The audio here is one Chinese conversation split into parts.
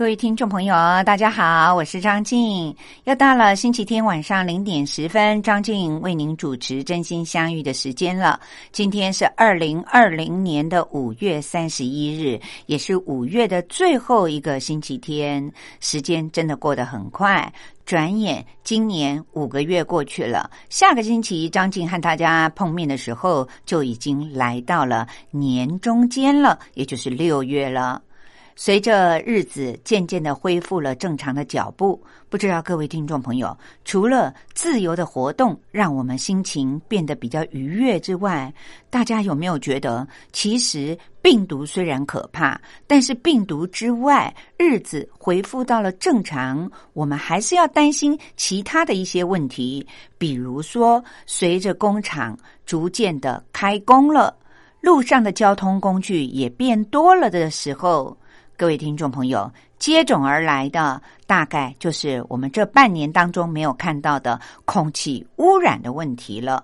各位听众朋友，大家好，我是张静。又到了星期天晚上零点十分，张静为您主持《真心相遇》的时间了。今天是二零二零年的五月三十一日，也是五月的最后一个星期天。时间真的过得很快，转眼今年五个月过去了。下个星期张静和大家碰面的时候，就已经来到了年中间了，也就是六月了。随着日子渐渐的恢复了正常的脚步，不知道各位听众朋友，除了自由的活动让我们心情变得比较愉悦之外，大家有没有觉得，其实病毒虽然可怕，但是病毒之外，日子恢复到了正常，我们还是要担心其他的一些问题，比如说，随着工厂逐渐的开工了，路上的交通工具也变多了的时候。各位听众朋友，接踵而来的大概就是我们这半年当中没有看到的空气污染的问题了。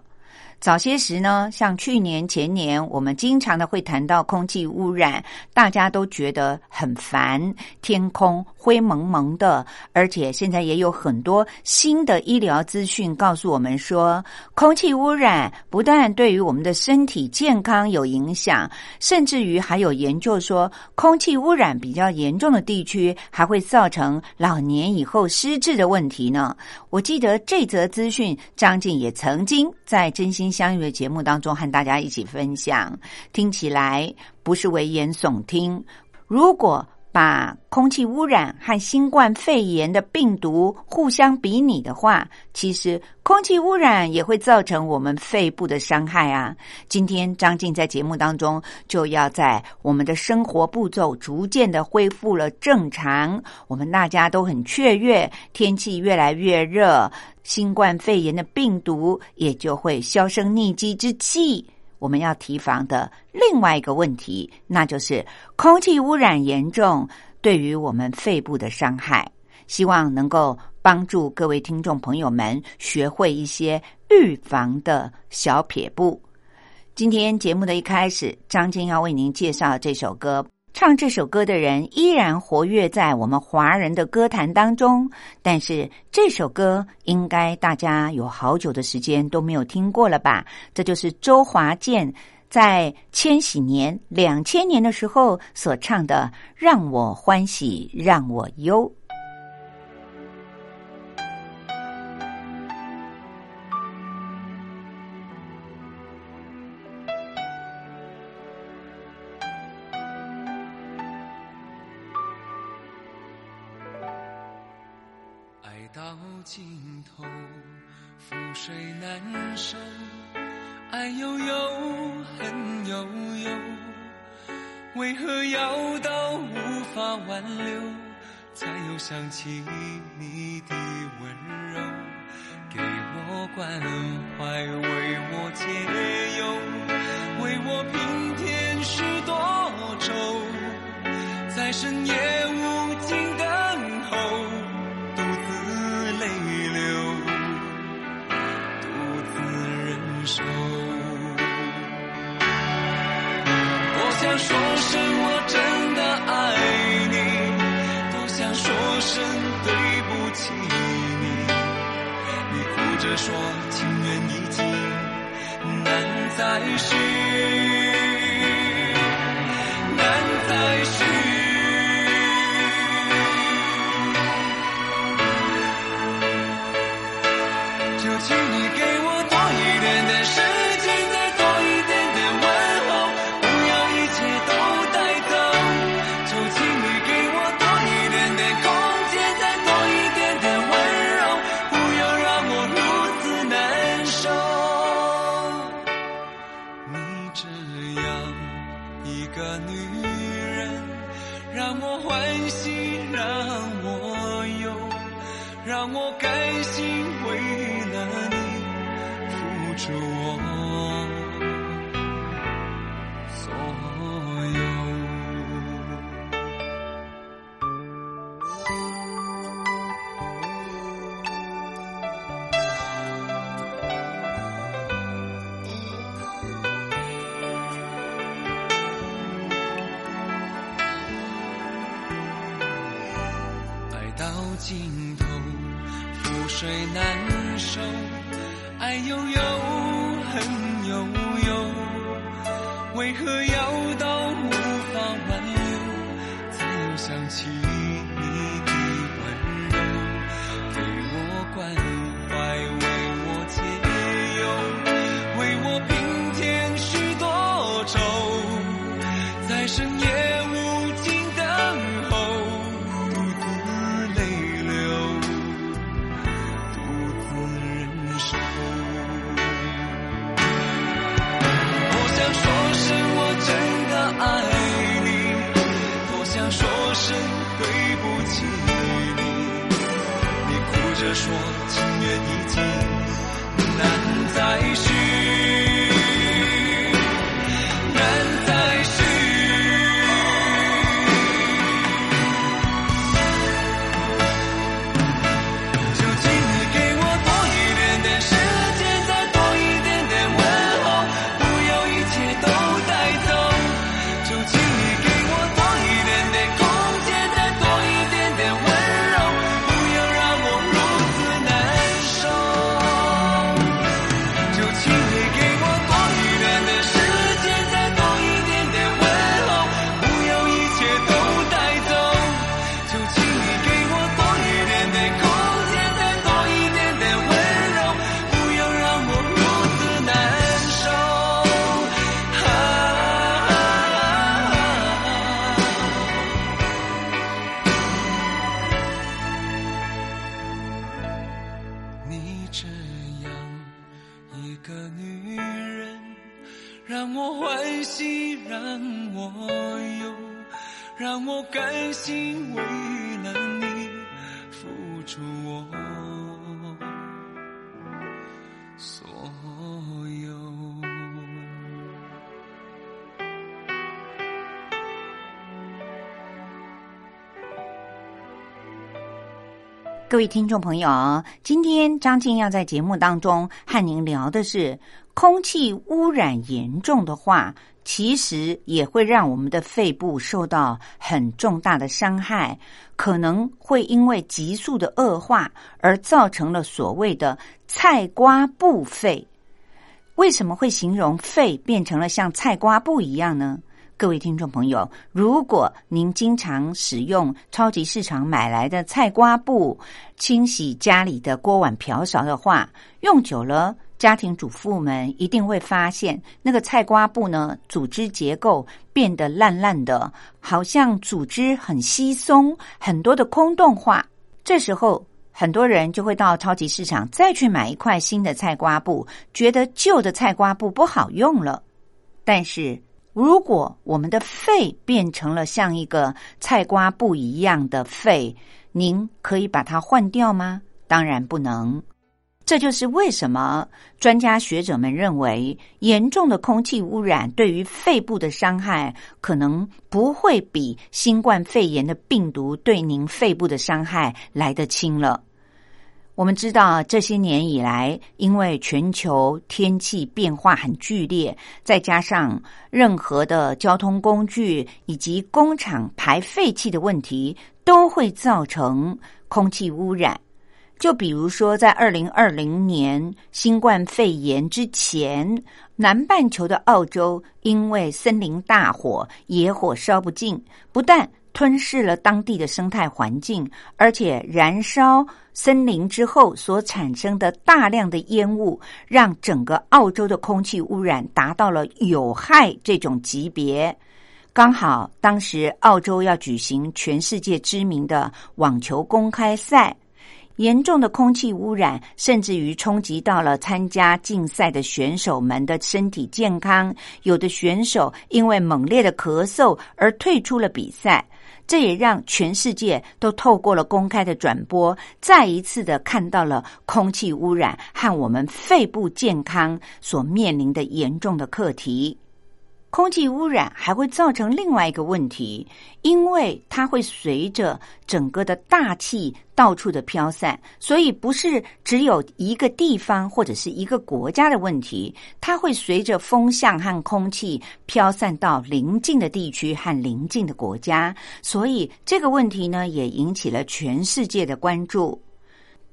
早些时呢，像去年、前年，我们经常的会谈到空气污染，大家都觉得很烦，天空灰蒙蒙的，而且现在也有很多新的医疗资讯告诉我们说，空气污染不但对于我们的身体健康有影响，甚至于还有研究说，空气污染比较严重的地区还会造成老年以后失智的问题呢。我记得这则资讯，张静也曾经在真心。相遇的节目当中，和大家一起分享，听起来不是危言耸听。如果把空气污染和新冠肺炎的病毒互相比拟的话，其实空气污染也会造成我们肺部的伤害啊。今天张静在节目当中就要在我们的生活步骤逐渐的恢复了正常，我们大家都很雀跃，天气越来越热，新冠肺炎的病毒也就会销声匿迹之际。我们要提防的另外一个问题，那就是空气污染严重对于我们肺部的伤害。希望能够帮助各位听众朋友们学会一些预防的小撇步。今天节目的一开始，张晶要为您介绍这首歌。唱这首歌的人依然活跃在我们华人的歌坛当中，但是这首歌应该大家有好久的时间都没有听过了吧？这就是周华健在千禧年两千年的时候所唱的《让我欢喜让我忧》。挽留，才又想起你的温柔？给我关怀，为我解忧，为我平添许多愁，在深夜无尽等候。独自泪流，独自忍受。我想说声我真起你。你哭着说情缘已尽，难再续，记忆里。你哭着说情缘已尽，难再续，甘心为了你付出我所有。各位听众朋友，今天张静要在节目当中和您聊的是，空气污染严重的话，其实也会让我们的肺部受到很重大的伤害，可能会因为急速的恶化而造成了所谓的“菜瓜布肺”。为什么会形容肺变成了像菜瓜布一样呢？各位听众朋友，如果您经常使用超级市场买来的菜瓜布清洗家里的锅碗瓢勺的话，用久了，家庭主妇们一定会发现那个菜瓜布呢，组织结构变得烂烂的，好像组织很稀松，很多的空洞化。这时候，很多人就会到超级市场再去买一块新的菜瓜布，觉得旧的菜瓜布不好用了。但是，如果我们的肺变成了像一个菜瓜布一样的肺，您可以把它换掉吗？当然不能。这就是为什么专家学者们认为，严重的空气污染对于肺部的伤害可能不会比新冠肺炎的病毒对您肺部的伤害来得轻了。我们知道，这些年以来，因为全球天气变化很剧烈，再加上任何的交通工具以及工厂排废气的问题，都会造成空气污染。就比如说，在二零二零年新冠肺炎之前，南半球的澳洲因为森林大火，野火烧不尽，不但吞噬了当地的生态环境，而且燃烧森林之后所产生的大量的烟雾，让整个澳洲的空气污染达到了有害这种级别。刚好当时澳洲要举行全世界知名的网球公开赛。严重的空气污染，甚至于冲击到了参加竞赛的选手们的身体健康。有的选手因为猛烈的咳嗽而退出了比赛。这也让全世界都透过了公开的转播，再一次的看到了空气污染和我们肺部健康所面临的严重的课题。空气污染还会造成另外一个问题，因为它会随着整个的大气到处的飘散，所以不是只有一个地方或者是一个国家的问题，它会随着风向和空气飘散到邻近的地区和邻近的国家，所以这个问题呢也引起了全世界的关注。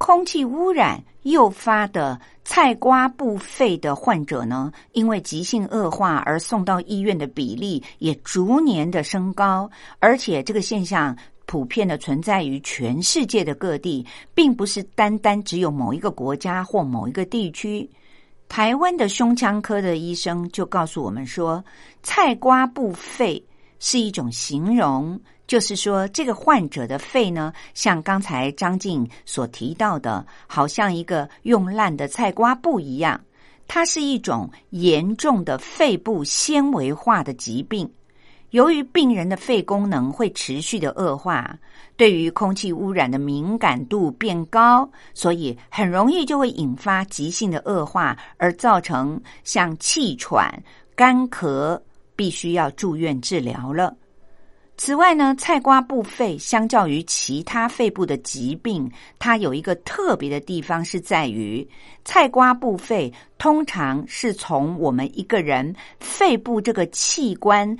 空气污染诱发的菜瓜布肺的患者呢，因为急性恶化而送到医院的比例也逐年的升高，而且这个现象普遍的存在于全世界的各地，并不是单单只有某一个国家或某一个地区。台湾的胸腔科的医生就告诉我们说，菜瓜布肺是一种形容。就是说，这个患者的肺呢，像刚才张静所提到的，好像一个用烂的菜瓜布一样。它是一种严重的肺部纤维化的疾病。由于病人的肺功能会持续的恶化，对于空气污染的敏感度变高，所以很容易就会引发急性的恶化，而造成像气喘、干咳，必须要住院治疗了。此外呢，菜瓜布肺相较于其他肺部的疾病，它有一个特别的地方是在于，菜瓜布肺通常是从我们一个人肺部这个器官，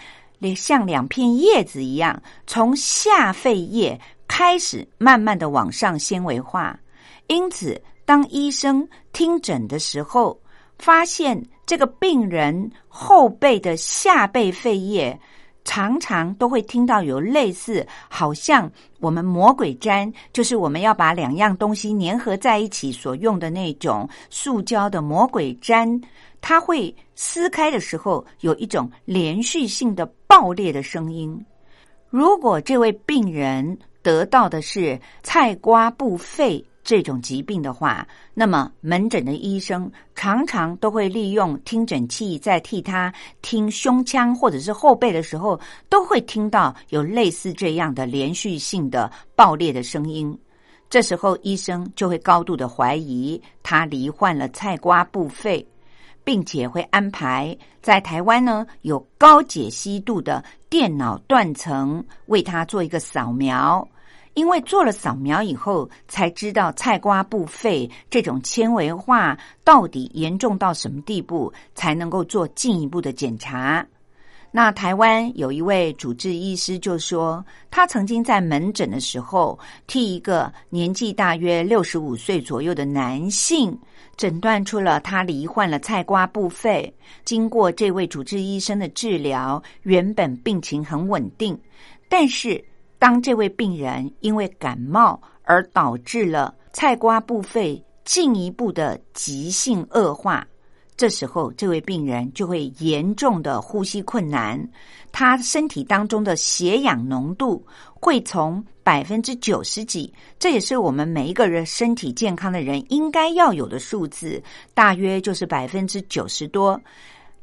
像两片叶子一样，从下肺叶开始慢慢的往上纤维化。因此，当医生听诊的时候，发现这个病人后背的下背肺叶。常常都会听到有类似，好像我们魔鬼粘，就是我们要把两样东西粘合在一起所用的那种塑胶的魔鬼粘，它会撕开的时候有一种连续性的爆裂的声音。如果这位病人得到的是菜瓜布肺。这种疾病的话，那么门诊的医生常常都会利用听诊器在替他听胸腔或者是后背的时候，都会听到有类似这样的连续性的爆裂的声音。这时候医生就会高度的怀疑他罹患了菜瓜布肺，并且会安排在台湾呢有高解析度的电脑断层为他做一个扫描。因为做了扫描以后，才知道菜瓜布肺这种纤维化到底严重到什么地步，才能够做进一步的检查。那台湾有一位主治医师就说，他曾经在门诊的时候，替一个年纪大约六十五岁左右的男性诊断出了他罹患了菜瓜布肺。经过这位主治医生的治疗，原本病情很稳定，但是。当这位病人因为感冒而导致了菜瓜部肺进一步的急性恶化，这时候这位病人就会严重的呼吸困难，他身体当中的血氧浓度会从百分之九十几，这也是我们每一个人身体健康的人应该要有的数字，大约就是百分之九十多。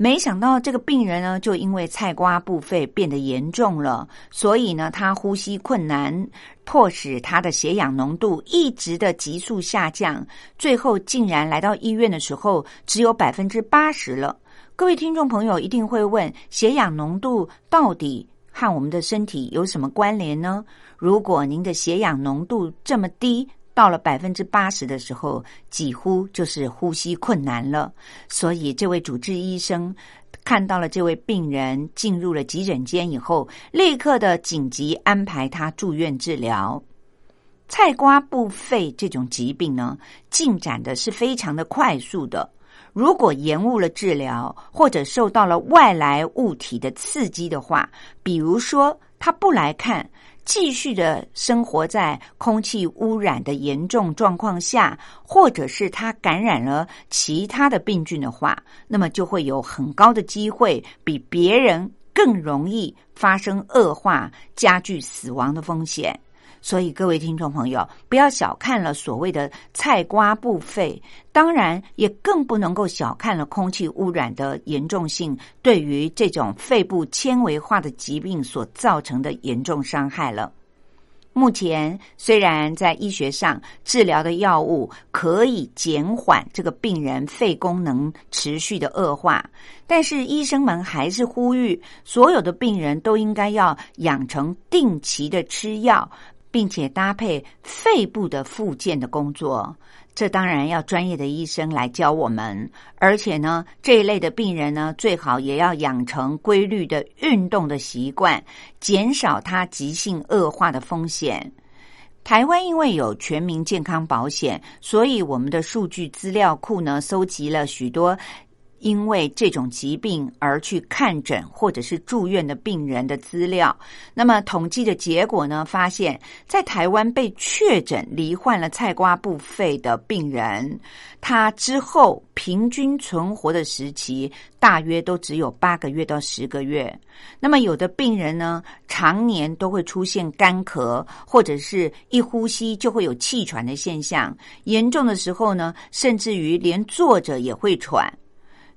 没想到这个病人呢，就因为菜瓜部肺变得严重了，所以呢，他呼吸困难，迫使他的血氧浓度一直的急速下降，最后竟然来到医院的时候只有百分之八十了。各位听众朋友一定会问：血氧浓度到底和我们的身体有什么关联呢？如果您的血氧浓度这么低，到了百分之八十的时候，几乎就是呼吸困难了。所以，这位主治医生看到了这位病人进入了急诊间以后，立刻的紧急安排他住院治疗。菜瓜布肺这种疾病呢，进展的是非常的快速的。如果延误了治疗，或者受到了外来物体的刺激的话，比如说他不来看。继续的生活在空气污染的严重状况下，或者是他感染了其他的病菌的话，那么就会有很高的机会比别人更容易发生恶化、加剧死亡的风险。所以，各位听众朋友，不要小看了所谓的菜瓜布肺，当然也更不能够小看了空气污染的严重性对于这种肺部纤维化的疾病所造成的严重伤害了。目前虽然在医学上治疗的药物可以减缓这个病人肺功能持续的恶化，但是医生们还是呼吁所有的病人都应该要养成定期的吃药。并且搭配肺部的复健的工作，这当然要专业的医生来教我们。而且呢，这一类的病人呢，最好也要养成规律的运动的习惯，减少他急性恶化的风险。台湾因为有全民健康保险，所以我们的数据资料库呢，搜集了许多。因为这种疾病而去看诊或者是住院的病人的资料，那么统计的结果呢，发现，在台湾被确诊罹患了菜瓜布肺的病人，他之后平均存活的时期大约都只有八个月到十个月。那么有的病人呢，常年都会出现干咳，或者是一呼吸就会有气喘的现象，严重的时候呢，甚至于连坐着也会喘。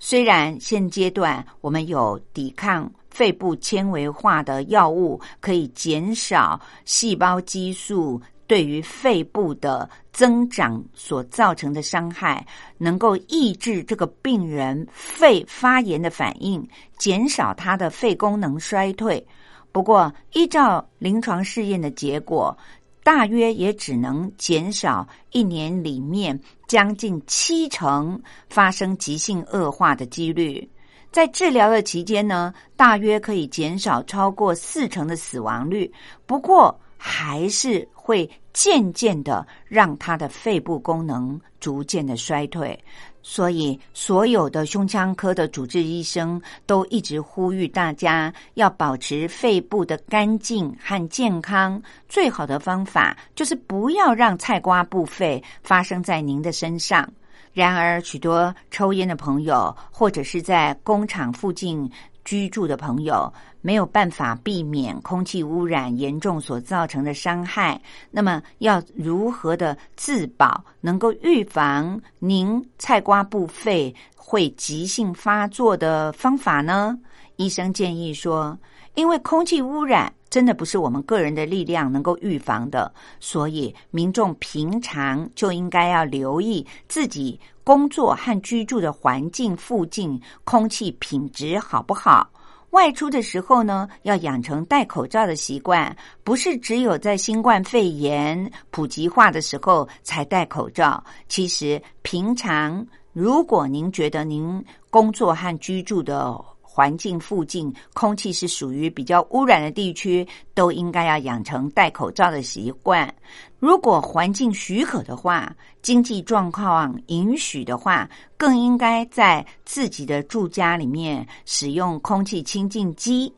虽然现阶段我们有抵抗肺部纤维化的药物，可以减少细胞激素对于肺部的增长所造成的伤害，能够抑制这个病人肺发炎的反应，减少他的肺功能衰退。不过，依照临床试验的结果。大约也只能减少一年里面将近七成发生急性恶化的几率，在治疗的期间呢，大约可以减少超过四成的死亡率。不过，还是会渐渐的让他的肺部功能逐渐的衰退。所以，所有的胸腔科的主治医生都一直呼吁大家要保持肺部的干净和健康。最好的方法就是不要让菜瓜布肺发生在您的身上。然而，许多抽烟的朋友或者是在工厂附近。居住的朋友没有办法避免空气污染严重所造成的伤害，那么要如何的自保，能够预防您菜瓜布肺会急性发作的方法呢？医生建议说，因为空气污染真的不是我们个人的力量能够预防的，所以民众平常就应该要留意自己。工作和居住的环境附近空气品质好不好？外出的时候呢，要养成戴口罩的习惯，不是只有在新冠肺炎普及化的时候才戴口罩。其实平常，如果您觉得您工作和居住的，环境附近空气是属于比较污染的地区，都应该要养成戴口罩的习惯。如果环境许可的话，经济状况允许的话，更应该在自己的住家里面使用空气清净机。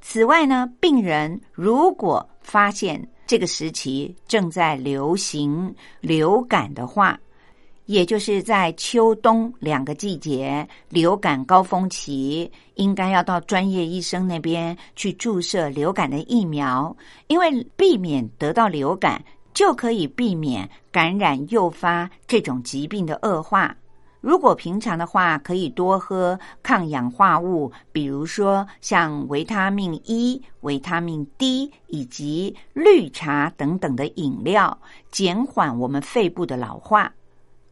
此外呢，病人如果发现这个时期正在流行流感的话，也就是在秋冬两个季节流感高峰期，应该要到专业医生那边去注射流感的疫苗，因为避免得到流感，就可以避免感染诱发这种疾病的恶化。如果平常的话，可以多喝抗氧化物，比如说像维他命 E、维他命 D 以及绿茶等等的饮料，减缓我们肺部的老化。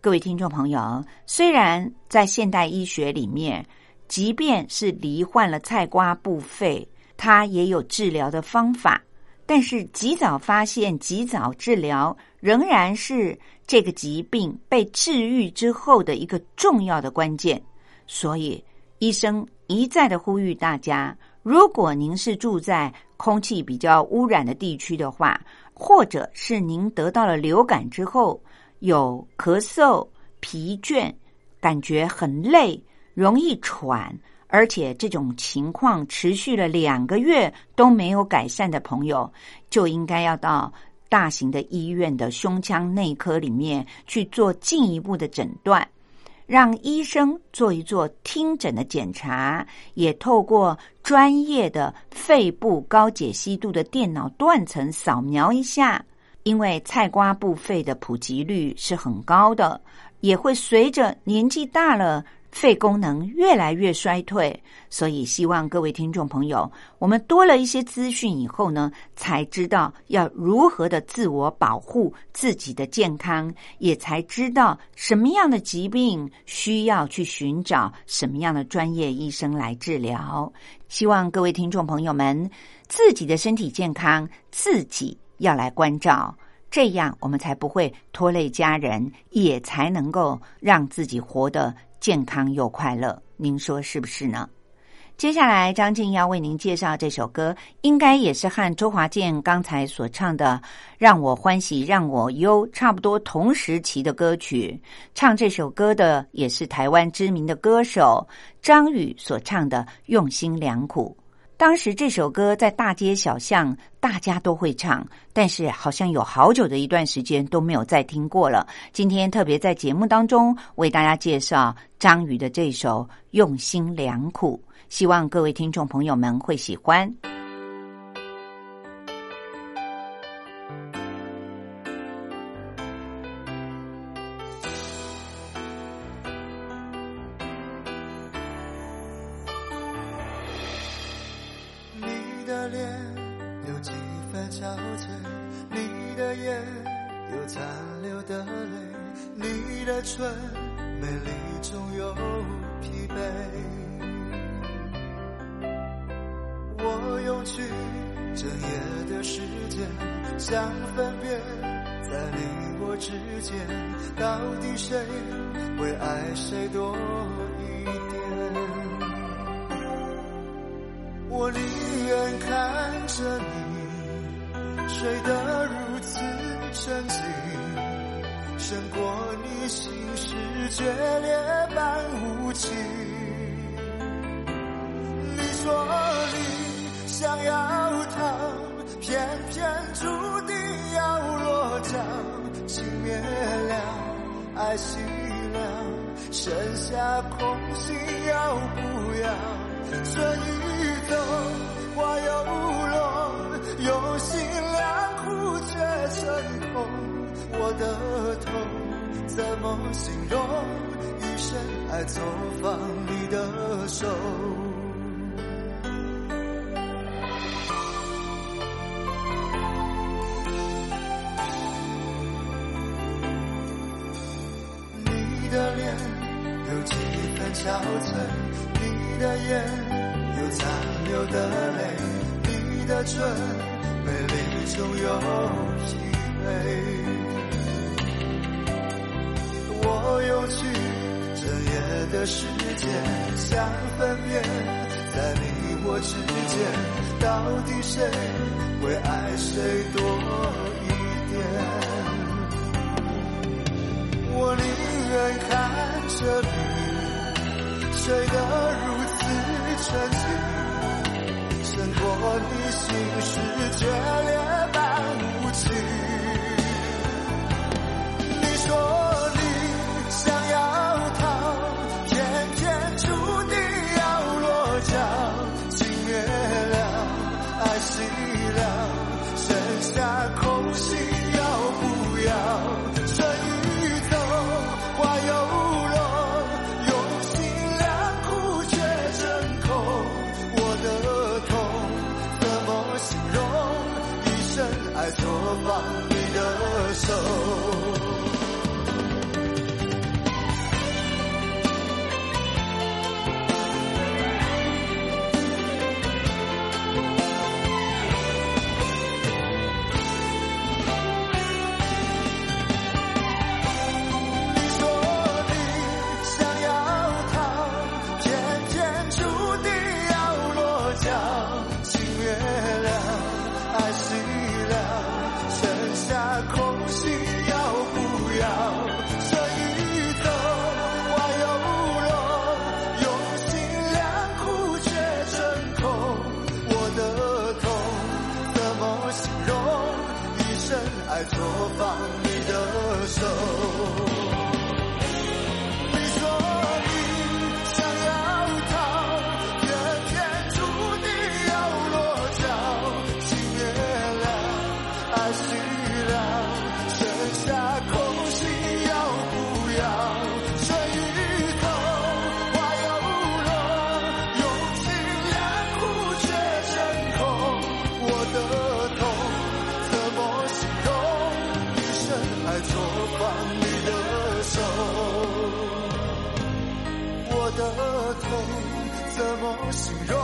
各位听众朋友，虽然在现代医学里面，即便是罹患了菜瓜布肺，它也有治疗的方法，但是及早发现、及早治疗，仍然是这个疾病被治愈之后的一个重要的关键。所以，医生一再的呼吁大家：如果您是住在空气比较污染的地区的话，或者是您得到了流感之后，有咳嗽、疲倦，感觉很累，容易喘，而且这种情况持续了两个月都没有改善的朋友，就应该要到大型的医院的胸腔内科里面去做进一步的诊断，让医生做一做听诊的检查，也透过专业的肺部高解析度的电脑断层扫描一下，因为菜瓜布肺的普及率是很高的，也会随着年纪大了。肺功能越来越衰退，所以希望各位听众朋友，我们多了一些资讯以后呢，才知道要如何的自我保护自己的健康，也才知道什么样的疾病需要去寻找什么样的专业医生来治疗。希望各位听众朋友们，自己的身体健康自己要来关照，这样我们才不会拖累家人，也才能够让自己活得。健康又快乐，您说是不是呢？接下来，张静要为您介绍这首歌，应该也是和周华健刚才所唱的《让我欢喜让我忧》差不多同时期的歌曲。唱这首歌的也是台湾知名的歌手张宇所唱的《用心良苦》。当时这首歌在大街小巷大家都会唱，但是好像有好久的一段时间都没有再听过了。今天特别在节目当中为大家介绍张宇的这首《用心良苦》，希望各位听众朋友们会喜欢。偏偏注定要落脚情灭了爱熄了剩下空心要不要春已走花又落用心良苦却成空我的痛怎么形容一生爱错放你的手你的唇美丽中有疲惫。我有去整夜的时间想分辨，在你我之间，到底谁会爱谁多一点？我宁愿看着你。睡得如此沉事形容？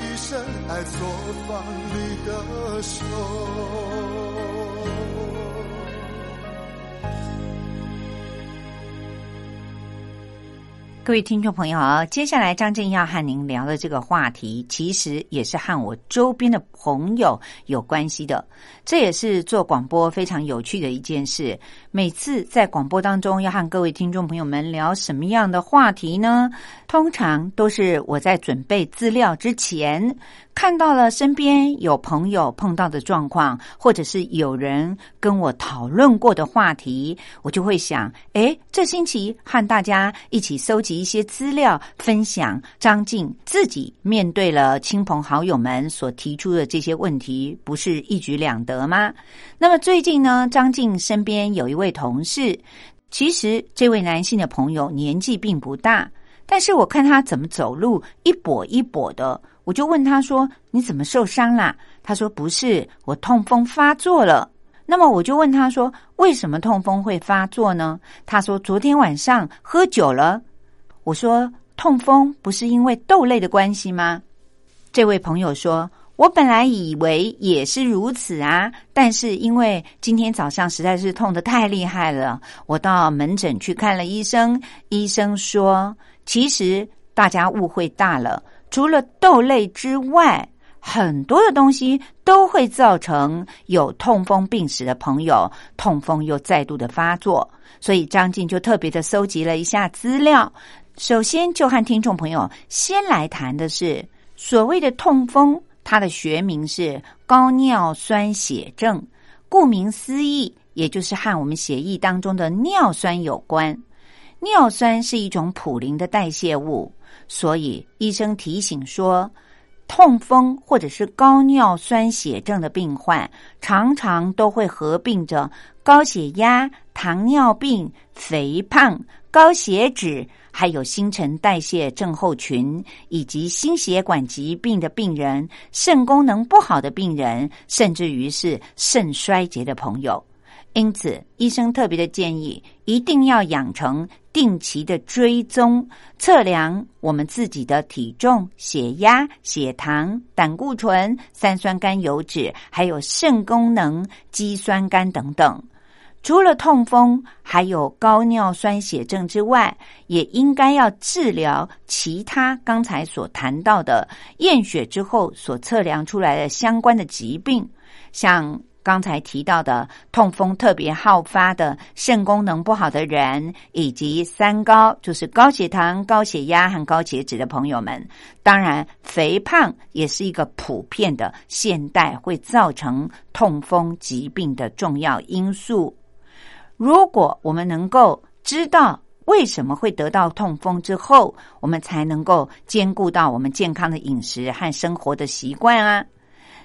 一生爱错放你的手。各位听众朋友，接下来张正要和您聊的这个话题，其实也是和我周边的朋友有关系的。这也是做广播非常有趣的一件事。每次在广播当中要和各位听众朋友们聊什么样的话题呢？通常都是我在准备资料之前，看到了身边有朋友碰到的状况，或者是有人跟我讨论过的话题，我就会想：诶，这星期和大家一起搜集一些资料，分享张静自己面对了亲朋好友们所提出的这些问题，不是一举两得吗？那么最近呢，张静身边有一位同事，其实这位男性的朋友年纪并不大。但是我看他怎么走路一跛一跛的，我就问他说：“你怎么受伤啦？”他说：“不是，我痛风发作了。”那么我就问他说：“为什么痛风会发作呢？”他说：“昨天晚上喝酒了。”我说：“痛风不是因为豆类的关系吗？”这位朋友说：“我本来以为也是如此啊，但是因为今天早上实在是痛得太厉害了，我到门诊去看了医生，医生说。”其实大家误会大了，除了豆类之外，很多的东西都会造成有痛风病史的朋友痛风又再度的发作。所以张静就特别的搜集了一下资料。首先就和听众朋友先来谈的是所谓的痛风，它的学名是高尿酸血症，顾名思义，也就是和我们血液当中的尿酸有关。尿酸是一种普林的代谢物，所以医生提醒说，痛风或者是高尿酸血症的病患，常常都会合并着高血压、糖尿病、肥胖、高血脂，还有新陈代谢症候群，以及心血管疾病的病人、肾功能不好的病人，甚至于是肾衰竭的朋友。因此，医生特别的建议，一定要养成定期的追踪测量我们自己的体重、血压、血糖、胆固醇、三酸甘油脂，还有肾功能、肌酸酐等等。除了痛风，还有高尿酸血症之外，也应该要治疗其他刚才所谈到的验血之后所测量出来的相关的疾病，像。刚才提到的痛风特别好发的肾功能不好的人，以及三高，就是高血糖、高血压和高血脂的朋友们，当然肥胖也是一个普遍的现代会造成痛风疾病的重要因素。如果我们能够知道为什么会得到痛风之后，我们才能够兼顾到我们健康的饮食和生活的习惯啊。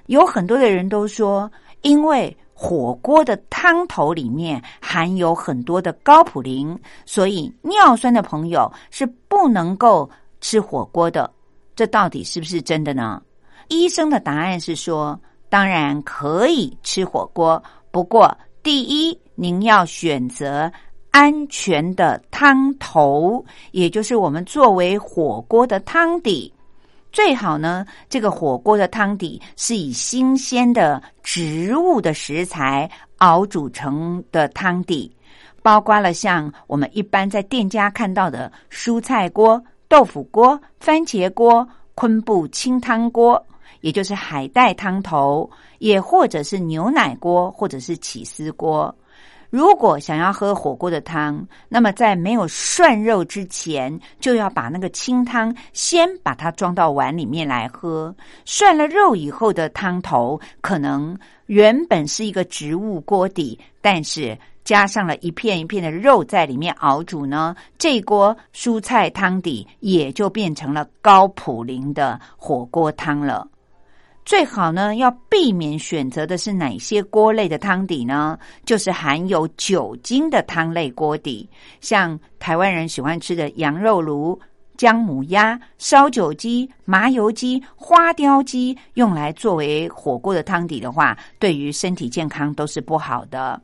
有很多的人都说。因为火锅的汤头里面含有很多的高普林，所以尿酸的朋友是不能够吃火锅的。这到底是不是真的呢？医生的答案是说，当然可以吃火锅，不过第一，您要选择安全的汤头，也就是我们作为火锅的汤底。最好呢，这个火锅的汤底是以新鲜的植物的食材熬煮成的汤底，包括了像我们一般在店家看到的蔬菜锅、豆腐锅、番茄锅、昆布清汤锅，也就是海带汤头，也或者是牛奶锅，或者是起司锅。如果想要喝火锅的汤，那么在没有涮肉之前，就要把那个清汤先把它装到碗里面来喝。涮了肉以后的汤头，可能原本是一个植物锅底，但是加上了一片一片的肉在里面熬煮呢，这锅蔬菜汤底也就变成了高普林的火锅汤了。最好呢要避免选择的是哪些锅类的汤底呢？就是含有酒精的汤类锅底，像台湾人喜欢吃的羊肉炉。姜母鸭、烧酒鸡、麻油鸡、花雕鸡，用来作为火锅的汤底的话，对于身体健康都是不好的。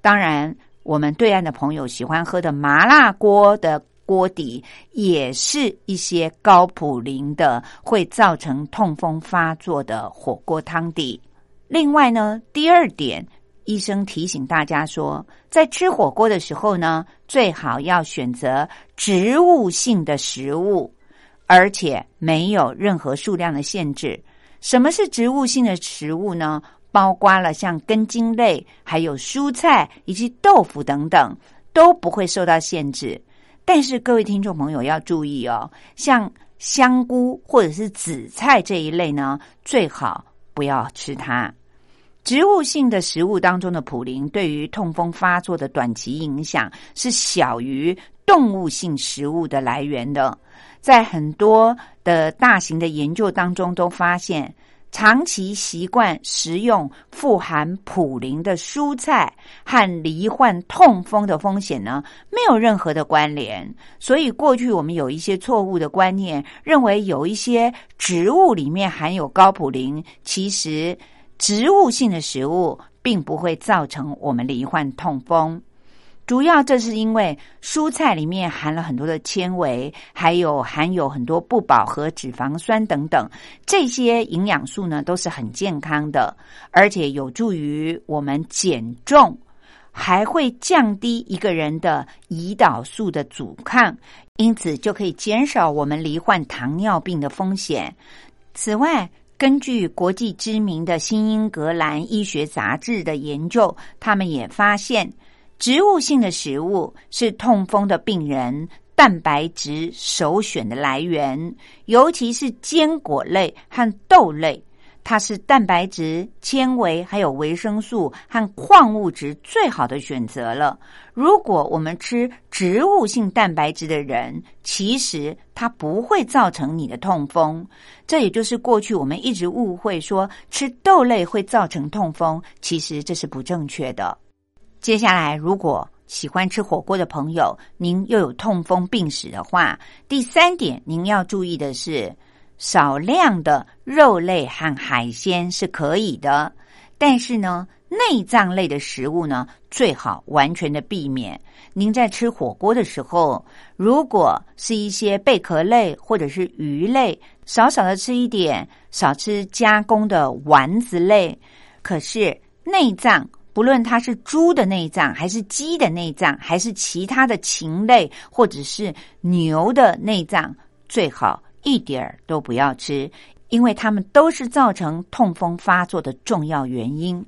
当然，我们对岸的朋友喜欢喝的麻辣锅的锅底，也是一些高普林的，会造成痛风发作的火锅汤底。另外呢，第二点。医生提醒大家说，在吃火锅的时候呢，最好要选择植物性的食物，而且没有任何数量的限制。什么是植物性的食物呢？包括了像根茎类、还有蔬菜以及豆腐等等，都不会受到限制。但是各位听众朋友要注意哦，像香菇或者是紫菜这一类呢，最好不要吃它。植物性的食物当中的普林对于痛风发作的短期影响是小于动物性食物的来源的。在很多的大型的研究当中都发现，长期习惯食用富含普林的蔬菜和罹患痛风的风险呢没有任何的关联。所以过去我们有一些错误的观念，认为有一些植物里面含有高普林，其实。植物性的食物并不会造成我们罹患痛风，主要这是因为蔬菜里面含了很多的纤维，还有含有很多不饱和脂肪酸等等，这些营养素呢都是很健康的，而且有助于我们减重，还会降低一个人的胰岛素的阻抗，因此就可以减少我们罹患糖尿病的风险。此外，根据国际知名的《新英格兰医学杂志》的研究，他们也发现，植物性的食物是痛风的病人蛋白质首选的来源，尤其是坚果类和豆类。它是蛋白质、纤维、还有维生素和矿物质最好的选择了。如果我们吃植物性蛋白质的人，其实它不会造成你的痛风。这也就是过去我们一直误会说吃豆类会造成痛风，其实这是不正确的。接下来，如果喜欢吃火锅的朋友，您又有痛风病史的话，第三点您要注意的是。少量的肉类和海鲜是可以的，但是呢，内脏类的食物呢，最好完全的避免。您在吃火锅的时候，如果是一些贝壳类或者是鱼类，少少的吃一点，少吃加工的丸子类。可是内脏，不论它是猪的内脏，还是鸡的内脏，还是其他的禽类，或者是牛的内脏，最好。一点儿都不要吃，因为它们都是造成痛风发作的重要原因。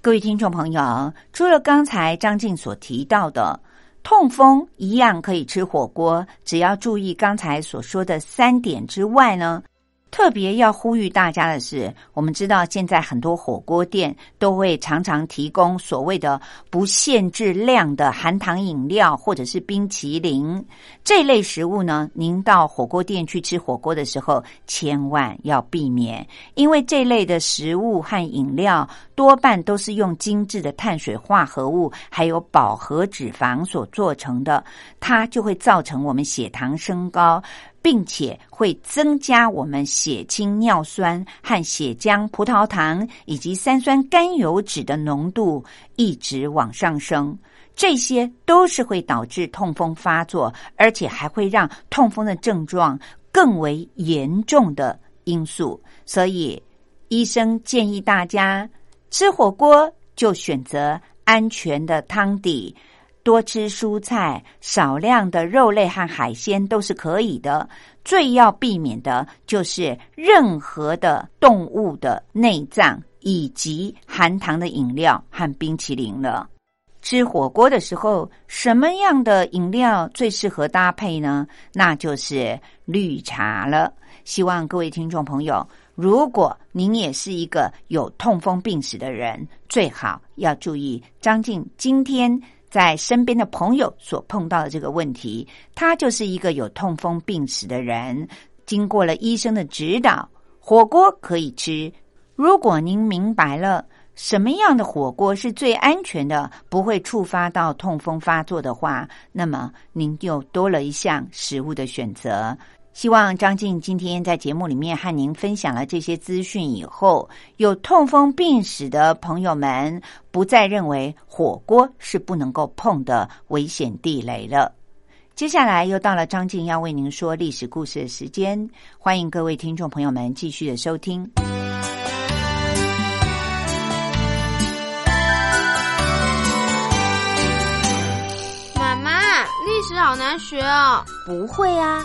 各位听众朋友，除了刚才张静所提到的痛风一样可以吃火锅，只要注意刚才所说的三点之外呢？特别要呼吁大家的是，我们知道现在很多火锅店都会常常提供所谓的不限制量的含糖饮料或者是冰淇淋这类食物呢。您到火锅店去吃火锅的时候，千万要避免，因为这类的食物和饮料多半都是用精致的碳水化合物还有饱和脂肪所做成的，它就会造成我们血糖升高。并且会增加我们血清尿酸和血浆葡萄糖以及三酸甘油脂的浓度一直往上升，这些都是会导致痛风发作，而且还会让痛风的症状更为严重的因素。所以，医生建议大家吃火锅就选择安全的汤底。多吃蔬菜，少量的肉类和海鲜都是可以的。最要避免的就是任何的动物的内脏以及含糖的饮料和冰淇淋了。吃火锅的时候，什么样的饮料最适合搭配呢？那就是绿茶了。希望各位听众朋友，如果您也是一个有痛风病史的人，最好要注意张静今天。在身边的朋友所碰到的这个问题，他就是一个有痛风病史的人，经过了医生的指导，火锅可以吃。如果您明白了什么样的火锅是最安全的，不会触发到痛风发作的话，那么您又多了一项食物的选择。希望张静今天在节目里面和您分享了这些资讯以后，有痛风病史的朋友们不再认为火锅是不能够碰的危险地雷了。接下来又到了张静要为您说历史故事的时间，欢迎各位听众朋友们继续的收听。妈妈，历史好难学哦。不会啊，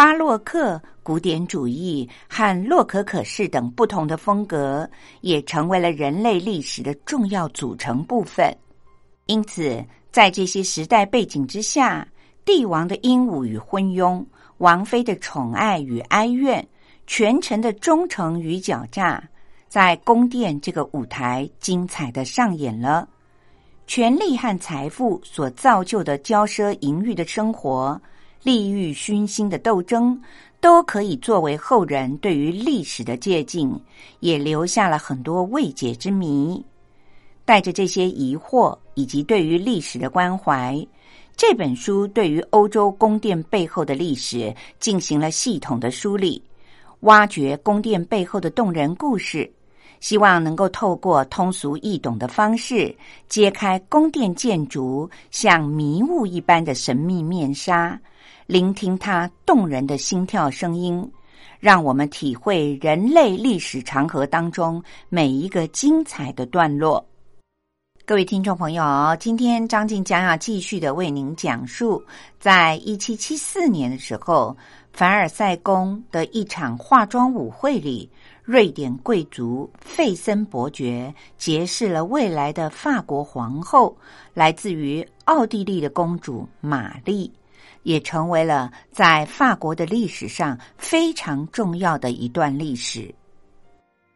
巴洛克、古典主义和洛可可式等不同的风格，也成为了人类历史的重要组成部分。因此，在这些时代背景之下，帝王的英武与昏庸，王妃的宠爱与哀怨，权臣的忠诚与狡诈，在宫殿这个舞台精彩的上演了。权力和财富所造就的骄奢淫欲的生活、利欲熏心的斗争，都可以作为后人对于历史的借鉴，也留下了很多未解之谜。带着这些疑惑以及对于历史的关怀，这本书对于欧洲宫殿背后的历史进行了系统的梳理，挖掘宫殿背后的动人故事。希望能够透过通俗易懂的方式，揭开宫殿建筑像迷雾一般的神秘面纱，聆听它动人的心跳声音，让我们体会人类历史长河当中每一个精彩的段落。各位听众朋友，今天张静将要继续的为您讲述，在一七七四年的时候，凡尔赛宫的一场化妆舞会里。瑞典贵族费森伯爵结识了未来的法国皇后，来自于奥地利的公主玛丽，也成为了在法国的历史上非常重要的一段历史。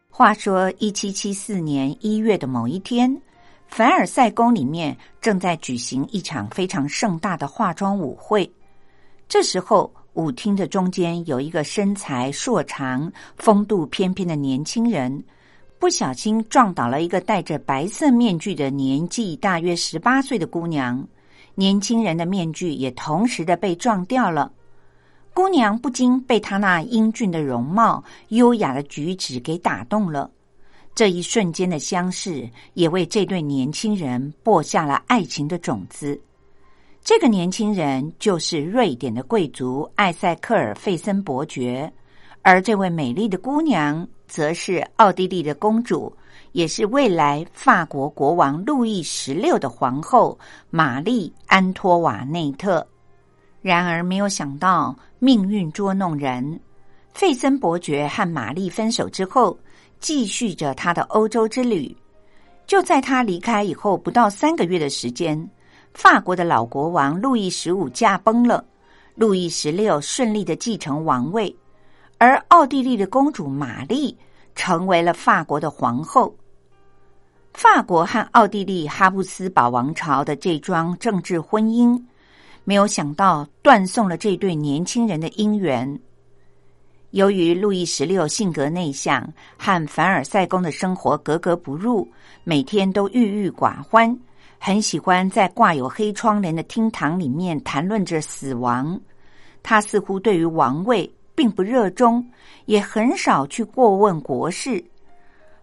话说，一七七四年一月的某一天，凡尔赛宫里面正在举行一场非常盛大的化妆舞会，这时候。舞厅的中间有一个身材硕长、风度翩翩的年轻人，不小心撞倒了一个戴着白色面具的年纪大约十八岁的姑娘。年轻人的面具也同时的被撞掉了。姑娘不禁被他那英俊的容貌、优雅的举止给打动了。这一瞬间的相视，也为这对年轻人播下了爱情的种子。这个年轻人就是瑞典的贵族艾塞克尔费森伯爵，而这位美丽的姑娘则是奥地利的公主，也是未来法国国王路易十六的皇后玛丽安托瓦内特。然而，没有想到命运捉弄人，费森伯爵和玛丽分手之后，继续着他的欧洲之旅。就在他离开以后，不到三个月的时间。法国的老国王路易十五驾崩了，路易十六顺利的继承王位，而奥地利的公主玛丽成为了法国的皇后。法国和奥地利哈布斯堡王朝的这桩政治婚姻，没有想到断送了这对年轻人的姻缘。由于路易十六性格内向，和凡尔赛宫的生活格格不入，每天都郁郁寡欢。很喜欢在挂有黑窗帘的厅堂里面谈论着死亡。他似乎对于王位并不热衷，也很少去过问国事。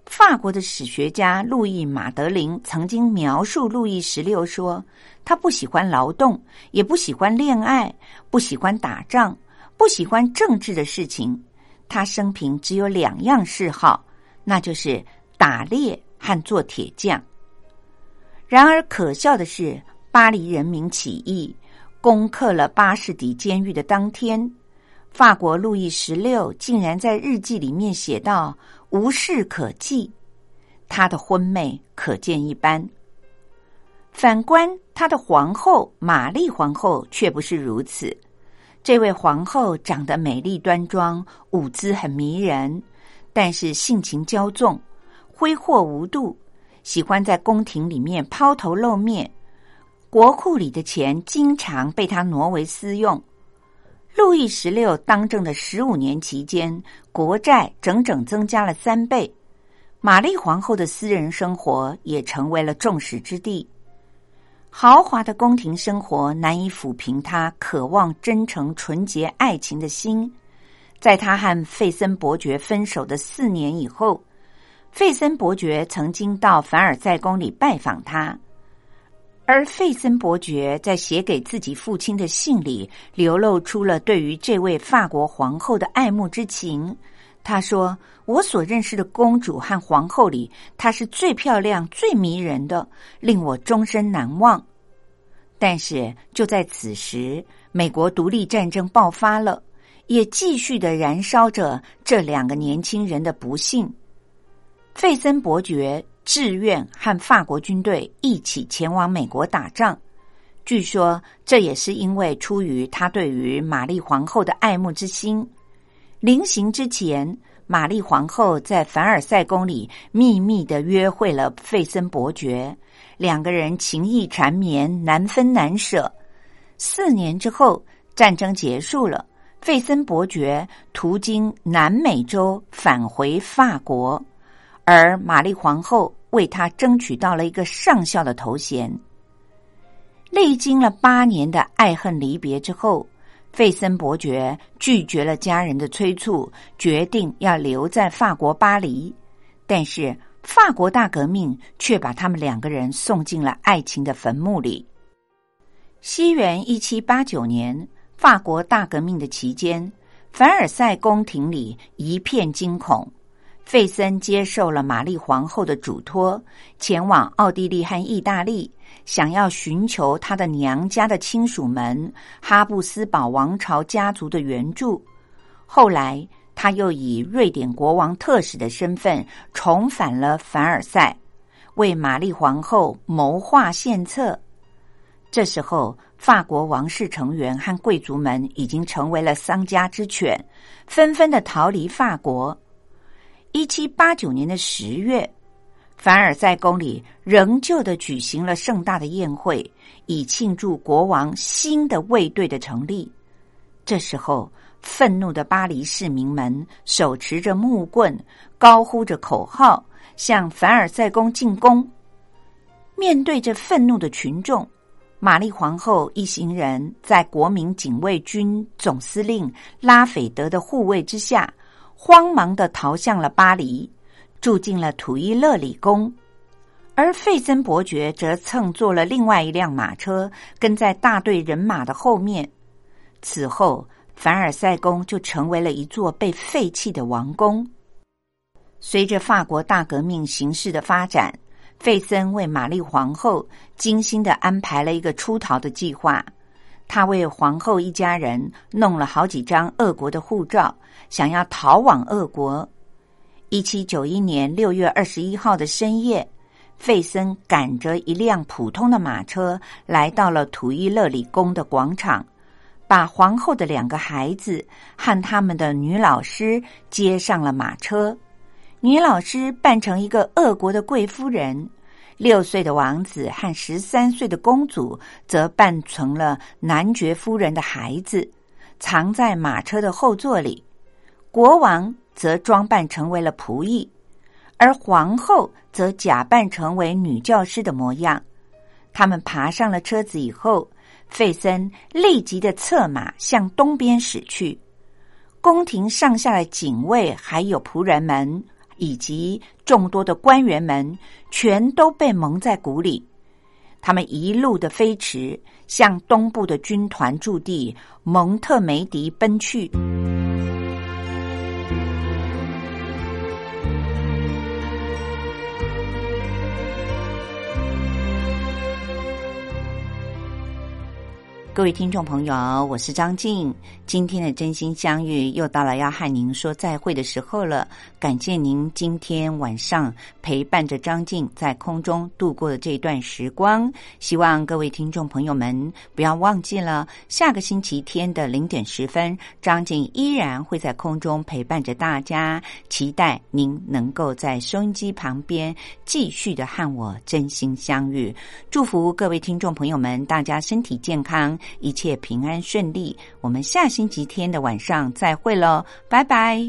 法国的史学家路易马德林曾经描述路易十六说：“他不喜欢劳动，也不喜欢恋爱，不喜欢打仗，不喜欢政治的事情。他生平只有两样嗜好，那就是打猎和做铁匠。”然而可笑的是，巴黎人民起义攻克了巴士底监狱的当天，法国路易十六竟然在日记里面写道：“无事可记。”他的婚妹可见一斑。反观他的皇后玛丽皇后却不是如此。这位皇后长得美丽端庄，舞姿很迷人，但是性情骄纵，挥霍无度。喜欢在宫廷里面抛头露面，国库里的钱经常被他挪为私用。路易十六当政的十五年期间，国债整整增加了三倍。玛丽皇后的私人生活也成为了众矢之的。豪华的宫廷生活难以抚平他渴望真诚纯洁爱情的心。在他和费森伯爵分手的四年以后。费森伯爵曾经到凡尔赛宫里拜访他，而费森伯爵在写给自己父亲的信里流露出了对于这位法国皇后的爱慕之情。他说：“我所认识的公主和皇后里，她是最漂亮、最迷人的，令我终身难忘。”但是就在此时，美国独立战争爆发了，也继续的燃烧着这两个年轻人的不幸。费森伯爵志愿和法国军队一起前往美国打仗，据说这也是因为出于他对于玛丽皇后的爱慕之心。临行之前，玛丽皇后在凡尔赛宫里秘密的约会了费森伯爵，两个人情意缠绵，难分难舍。四年之后，战争结束了，费森伯爵途经南美洲返回法国，而玛丽皇后为他争取到了一个上校的头衔。历经了八年的爱恨离别之后，费森伯爵拒绝了家人的催促，决定要留在法国巴黎。但是法国大革命却把他们两个人送进了爱情的坟墓里。西元一七八九年，法国大革命的期间，凡尔赛宫廷里一片惊恐。费森接受了玛丽皇后的嘱托，前往奥地利和意大利。想要寻求他的娘家的亲属们哈布斯堡王朝家族的援助，后来他又以瑞典国王特使的身份重返了凡尔赛，为玛丽皇后谋划献策。这时候，法国王室成员和贵族们已经成为了丧家之犬，纷纷的逃离法国。一七八九年的十月。凡尔赛宫里仍旧的举行了盛大的宴会，以庆祝国王新的卫队的成立。这时候，愤怒的巴黎市民们手持着木棍，高呼着口号，向凡尔赛宫进攻。面对着愤怒的群众，玛丽皇后一行人在国民警卫军总司令拉斐德的护卫之下，慌忙的逃向了巴黎。住进了土伊勒里宫，而费森伯爵则乘坐了另外一辆马车，跟在大队人马的后面。此后，凡尔赛宫就成为了一座被废弃的王宫。随着法国大革命形势的发展，费森为玛丽皇后精心的安排了一个出逃的计划。他为皇后一家人弄了好几张俄国的护照，想要逃往俄国。一七九一年六月二十一号的深夜，费森赶着一辆普通的马车来到了图伊勒里宫的广场，把皇后的两个孩子和他们的女老师接上了马车。女老师扮成一个俄国的贵夫人，六岁的王子和十三岁的公主则扮成了男爵夫人的孩子，藏在马车的后座里。国王。则装扮成为了仆役，而皇后则假扮成为女教师的模样。他们爬上了车子以后，费森立即的策马向东边驶去。宫廷上下的警卫、还有仆人们以及众多的官员们，全都被蒙在鼓里。他们一路的飞驰，向东部的军团驻地蒙特梅迪奔去。各位听众朋友，我是张静。今天的真心相遇又到了要和您说再会的时候了。感谢您今天晚上陪伴着张静在空中度过的这段时光。希望各位听众朋友们不要忘记了，下个星期天的零点十分，张静依然会在空中陪伴着大家。期待您能够在收音机旁边继续的和我真心相遇。祝福各位听众朋友们，大家身体健康。一切平安顺利，我们下星期天的晚上再会喽，拜拜。